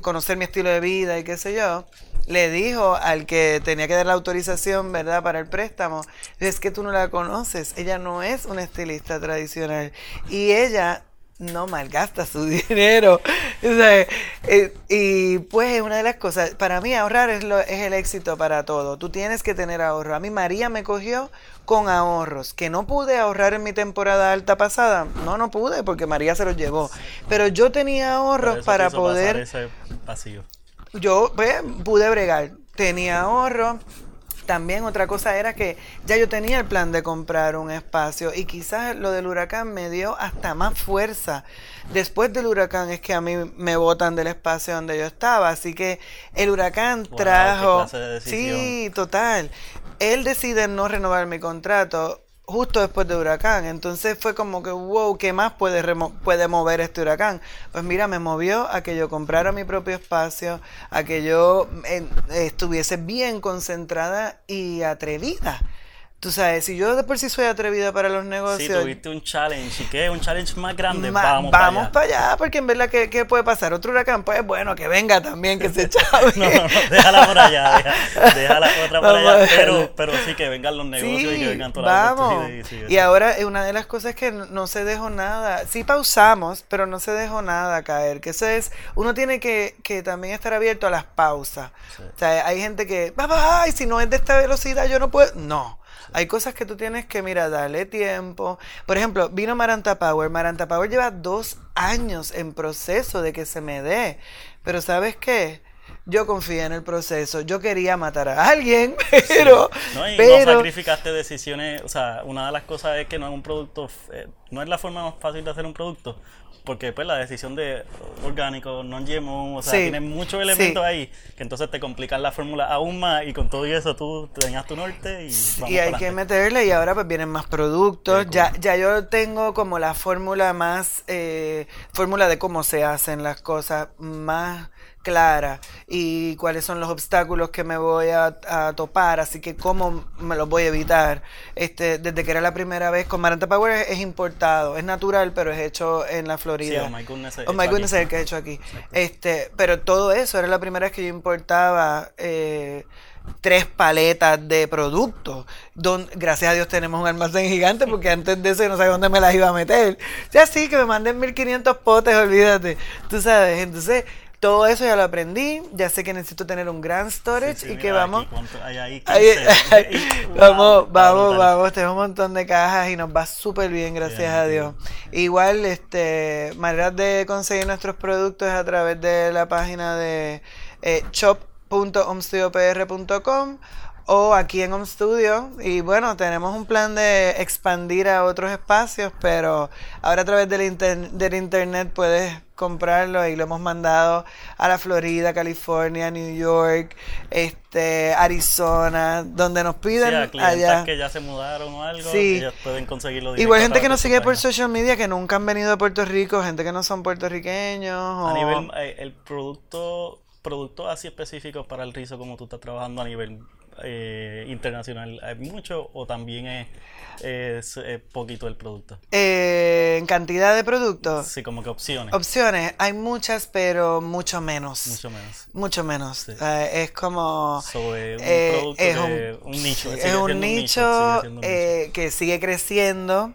conocer mi estilo de vida y qué sé yo, le dijo al que tenía que dar la autorización, ¿verdad?, para el préstamo, es que tú no la conoces, ella no es una estilista tradicional. Y ella no malgasta su dinero. Eh, y pues una de las cosas, para mí ahorrar es, lo, es el éxito para todo. Tú tienes que tener ahorro. A mí María me cogió con ahorros, que no pude ahorrar en mi temporada alta pasada. No, no pude porque María se los llevó. Pero yo tenía ahorros para poder... Ese Yo pues, pude bregar. Tenía ahorros también otra cosa era que ya yo tenía el plan de comprar un espacio y quizás lo del huracán me dio hasta más fuerza. Después del huracán es que a mí me botan del espacio donde yo estaba, así que el huracán trajo... sí, total. Él decide no renovar mi contrato justo después de huracán. Entonces fue como que, wow, ¿qué más puede, puede mover este huracán? Pues mira, me movió a que yo comprara mi propio espacio, a que yo eh, estuviese bien concentrada y atrevida Tú sabes, si yo de por sí soy atrevida para los negocios. Sí, tuviste un challenge. ¿Y qué? ¿Un challenge más grande? vamos, vamos para allá. porque en verdad, ¿qué, ¿qué, puede pasar? ¿Otro huracán? Pues bueno, que venga también, que se chave. no, no, no, déjala por allá. déjala otra por allá. Pero, pero sí que vengan los negocios y que vengan todas vamos. las y, y ahora, una de las cosas es que no se dejó nada. Sí pausamos, pero no se dejó nada caer. Que eso es, uno tiene que, que también estar abierto a las pausas. O sea, hay gente que, ay, si no es de esta velocidad, yo no puedo. No. Hay cosas que tú tienes que, mira, darle tiempo. Por ejemplo, vino Maranta Power. Maranta Power lleva dos años en proceso de que se me dé. Pero ¿sabes qué? Yo confié en el proceso. Yo quería matar a alguien, pero. No, y no sacrificaste decisiones. O sea, una de las cosas es que no es un producto. Eh, no es la forma más fácil de hacer un producto porque pues la decisión de orgánico, non GMO, o sea, tiene muchos elementos ahí que entonces te complican la fórmula aún más y con todo eso tú tenías tu norte y vamos Y hay que meterle y ahora pues vienen más productos. Ya, ya yo tengo como la fórmula más, eh, fórmula de cómo se hacen las cosas más clara y cuáles son los obstáculos que me voy a, topar, así que cómo me los voy a evitar. Este, desde que era la primera vez con Maranta Power es, importado, es natural, pero es hecho en la Florida. Sí, oh my goodness, oh my goodness es el que he hecho aquí. Este, pero todo eso era la primera vez que yo importaba eh, tres paletas de productos. Don, gracias a Dios tenemos un almacén gigante porque antes de eso no sabía dónde me las iba a meter. Ya sí, que me manden 1500 potes, olvídate. Tú sabes, entonces todo eso ya lo aprendí, ya sé que necesito tener un gran storage y que vamos... vamos, vamos, vamos, tenemos un montón de cajas y nos va súper bien, gracias a Dios. Igual, este, maneras de conseguir nuestros productos es a través de la página de eh, o aquí en Home Studio. Y bueno, tenemos un plan de expandir a otros espacios, pero ahora a través del, inter- del internet puedes comprarlo y lo hemos mandado a la Florida, California, New York, este, Arizona, donde nos Sí, piden a clientes allá. que ya se mudaron o algo, Sí. ellos pueden conseguirlo Igual directo gente a que nos sigue por social media que nunca han venido a Puerto Rico, gente que no son puertorriqueños. A o- nivel, eh, el producto, productos así específicos para el rizo como tú estás trabajando a nivel eh, internacional, ¿hay mucho o también es, es, eh, poquito el producto? Eh, en cantidad de productos, Sí, como que opciones, opciones, hay muchas, pero mucho menos. mucho menos. Mucho menos. Sí. Eh, es como... Sobre un eh, producto es que- un, nicho. es un nicho, sigue un eh, que sigue creciendo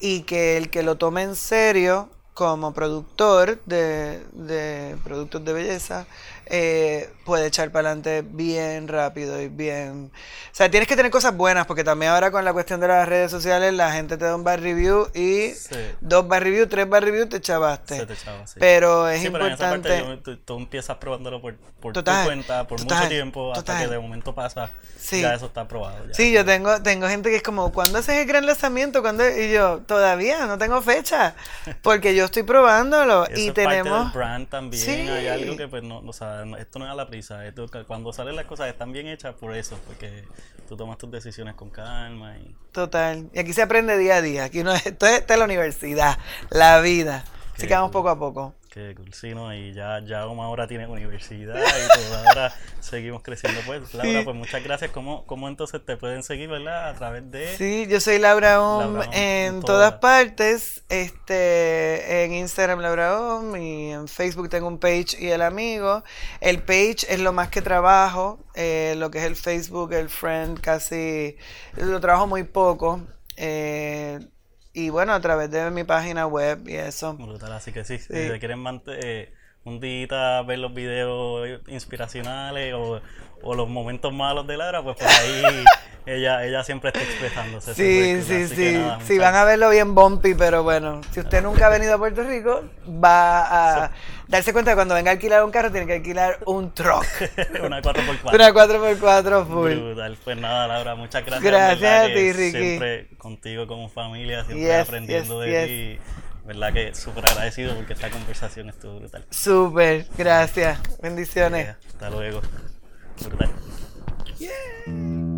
y que el que lo tome en serio como productor de, de productos de belleza eh, puede echar para adelante bien rápido y bien... O sea, tienes que tener cosas buenas porque también ahora con la cuestión de las redes sociales la gente te da un bad review y Sí. dos bad review, tres bad review te chavaste. Te sí. Pero es Sí, pero en esa parte importante... yo- tú, tú empiezas probándolo por, por Total, tu cuenta, por total, mucho tiempo, hasta total. que de momento pasa, ya eso está probado. ya. Sí, yo tengo, tengo gente que es como, ¿cuándo haces el gran lanzamiento? ¿Cuándo? Y yo, todavía no tengo fecha, porque yo estoy probándolo Eso y es parte tenemos... del brand también. Sí. Hay algo que, pues, no, o sea, no- esto no es a la prisa. Esto, cuando salen las cosas están bien hechas por eso, porque tú tomas tus decisiones con calma y. Total. Y aquí se aprende día a día. Aquí uno, esto es, esta es la universidad, la vida. Así que vamos poco a poco. Qué cool, sí, ¿no? Y ya, ya como ahora tiene universidad y todo, ahora seguimos creciendo. Pues, Laura, Sí. pues muchas gracias. ¿Cómo, ¿Cómo entonces te pueden seguir, verdad? A través de... Sí, yo soy Laura Om Laura Om, en en todas todas. partes. Este, en Instagram Laura Om y en Facebook tengo un page y el amigo. El page es lo más que trabajo. eh, lo que es el Facebook, el friend, casi lo trabajo muy poco. eh, y bueno, a través de mi página web y eso. Brutal, así que sí, si te quieren mant- eh, un día ver los videos inspiracionales o, o los momentos malos de Laura, pues por ahí ella, ella siempre está expresándose. Sí, sí, sí. nada, Sí, van a verlo bien bumpy, pero bueno, si usted nunca ha venido a Puerto Rico, va a darse cuenta que cuando venga a alquilar un carro tiene que alquilar un truck. Una 4x4. Una 4x4 full. Brutal. Pues nada, Laura, muchas gracias. Gracias a ti, Ricky. Siempre contigo como familia, siempre Yes, aprendiendo yes, de yes. ti. Verdad que súper agradecido porque esta conversación estuvo brutal. Súper, gracias. Bendiciones. Hasta luego. Brutal. Yeah.